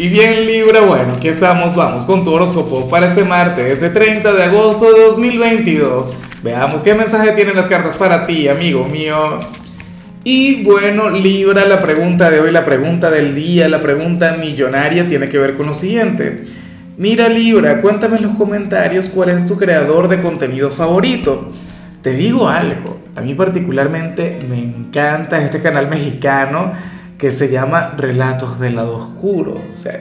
Y bien Libra, bueno, aquí estamos, vamos con tu horóscopo para este martes, ese 30 de agosto de 2022. Veamos qué mensaje tienen las cartas para ti, amigo mío. Y bueno, Libra, la pregunta de hoy, la pregunta del día, la pregunta millonaria tiene que ver con lo siguiente. Mira Libra, cuéntame en los comentarios cuál es tu creador de contenido favorito. Te digo algo, a mí particularmente me encanta este canal mexicano que se llama Relatos del lado oscuro. O sea,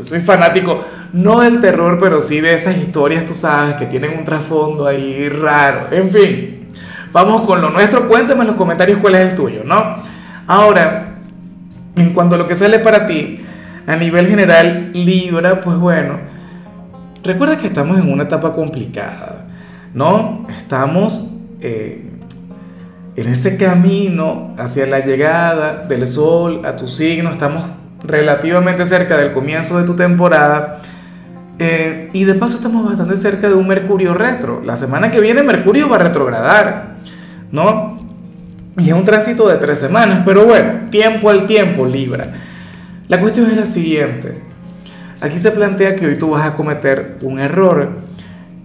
soy fanático, no del terror, pero sí de esas historias, tú sabes, que tienen un trasfondo ahí raro. En fin, vamos con lo nuestro. Cuéntame en los comentarios cuál es el tuyo, ¿no? Ahora, en cuanto a lo que sale para ti, a nivel general, Libra, pues bueno, recuerda que estamos en una etapa complicada, ¿no? Estamos... Eh, en ese camino hacia la llegada del sol a tu signo, estamos relativamente cerca del comienzo de tu temporada. Eh, y de paso estamos bastante cerca de un Mercurio retro. La semana que viene Mercurio va a retrogradar, ¿no? Y es un tránsito de tres semanas, pero bueno, tiempo al tiempo, Libra. La cuestión es la siguiente. Aquí se plantea que hoy tú vas a cometer un error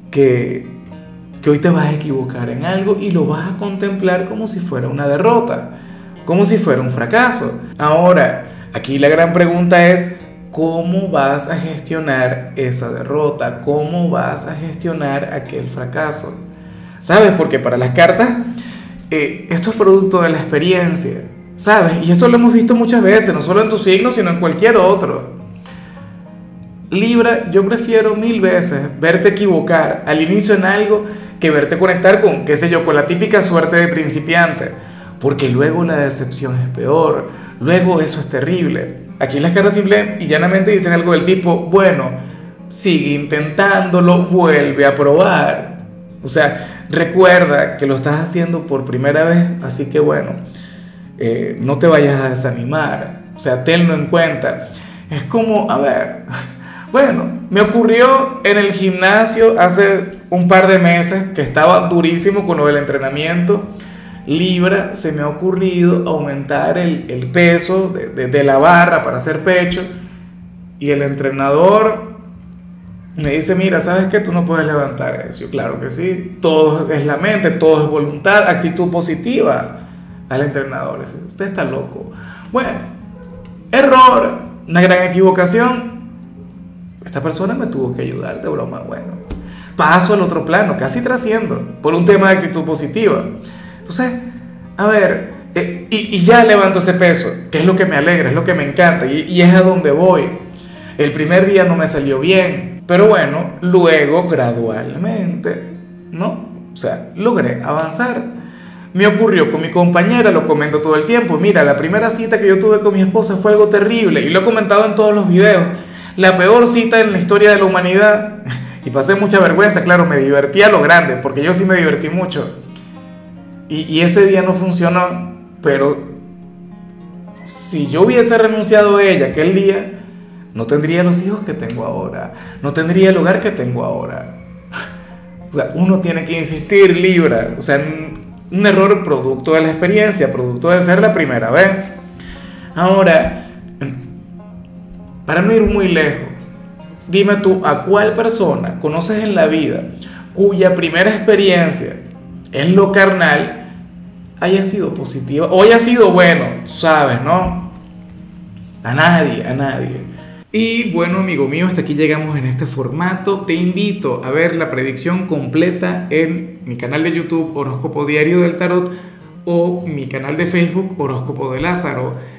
que que hoy te vas a equivocar en algo y lo vas a contemplar como si fuera una derrota, como si fuera un fracaso. Ahora, aquí la gran pregunta es, ¿cómo vas a gestionar esa derrota? ¿Cómo vas a gestionar aquel fracaso? ¿Sabes? Porque para las cartas, eh, esto es producto de la experiencia, ¿sabes? Y esto lo hemos visto muchas veces, no solo en tu signo, sino en cualquier otro. Libra, yo prefiero mil veces verte equivocar al inicio en algo que verte conectar con, qué sé yo, con la típica suerte de principiante, porque luego la decepción es peor, luego eso es terrible. Aquí las caras simple y llanamente dicen algo del tipo, bueno, sigue intentándolo, vuelve a probar. O sea, recuerda que lo estás haciendo por primera vez, así que bueno, eh, no te vayas a desanimar, o sea, tenlo en cuenta. Es como, a ver, bueno, me ocurrió en el gimnasio hace un par de meses que estaba durísimo con lo del entrenamiento. Libra, se me ha ocurrido aumentar el, peso de, la barra para hacer pecho. Y el entrenador me dice, mira, ¿sabes que tú no puedes levantar eso? claro que sí, todo es la mente, todo es voluntad, actitud positiva al entrenador. Usted está loco. Bueno, error, una gran equivocación, esta persona me tuvo que ayudar de broma, bueno. Paso al otro plano, casi trasciendo, por un tema de actitud positiva. Entonces, a ver, eh, y, ya levanto ese peso, que es lo que me alegra, es lo que me encanta, y, y es a donde voy. El primer día no me salió bien, pero bueno, luego gradualmente, ¿no? O sea, logré avanzar. Me ocurrió con mi compañera, lo comento todo el tiempo. Mira, la primera cita que yo tuve con mi esposa fue algo terrible y lo he comentado en todos los videos la peor cita en la historia de la humanidad. Y pasé mucha vergüenza, claro, me divertí a lo grande, porque yo sí me divertí mucho. Y, ese día no funcionó, pero si yo hubiese renunciado a ella aquel día, no tendría los hijos que tengo ahora, no tendría el hogar que tengo ahora. O sea, uno tiene que insistir, Libra. O sea, un error producto de la experiencia, producto de ser la primera vez. Ahora, para no ir muy lejos, dime tú a cuál persona conoces en la vida cuya primera experiencia en lo carnal haya sido positiva o haya sido bueno, sabes, ¿no? A nadie, a nadie. Y bueno, amigo mío, hasta aquí llegamos en este formato. Te invito a ver la predicción completa en mi canal de YouTube Horóscopo Diario del Tarot o mi canal de Facebook Horóscopo de Lázaro.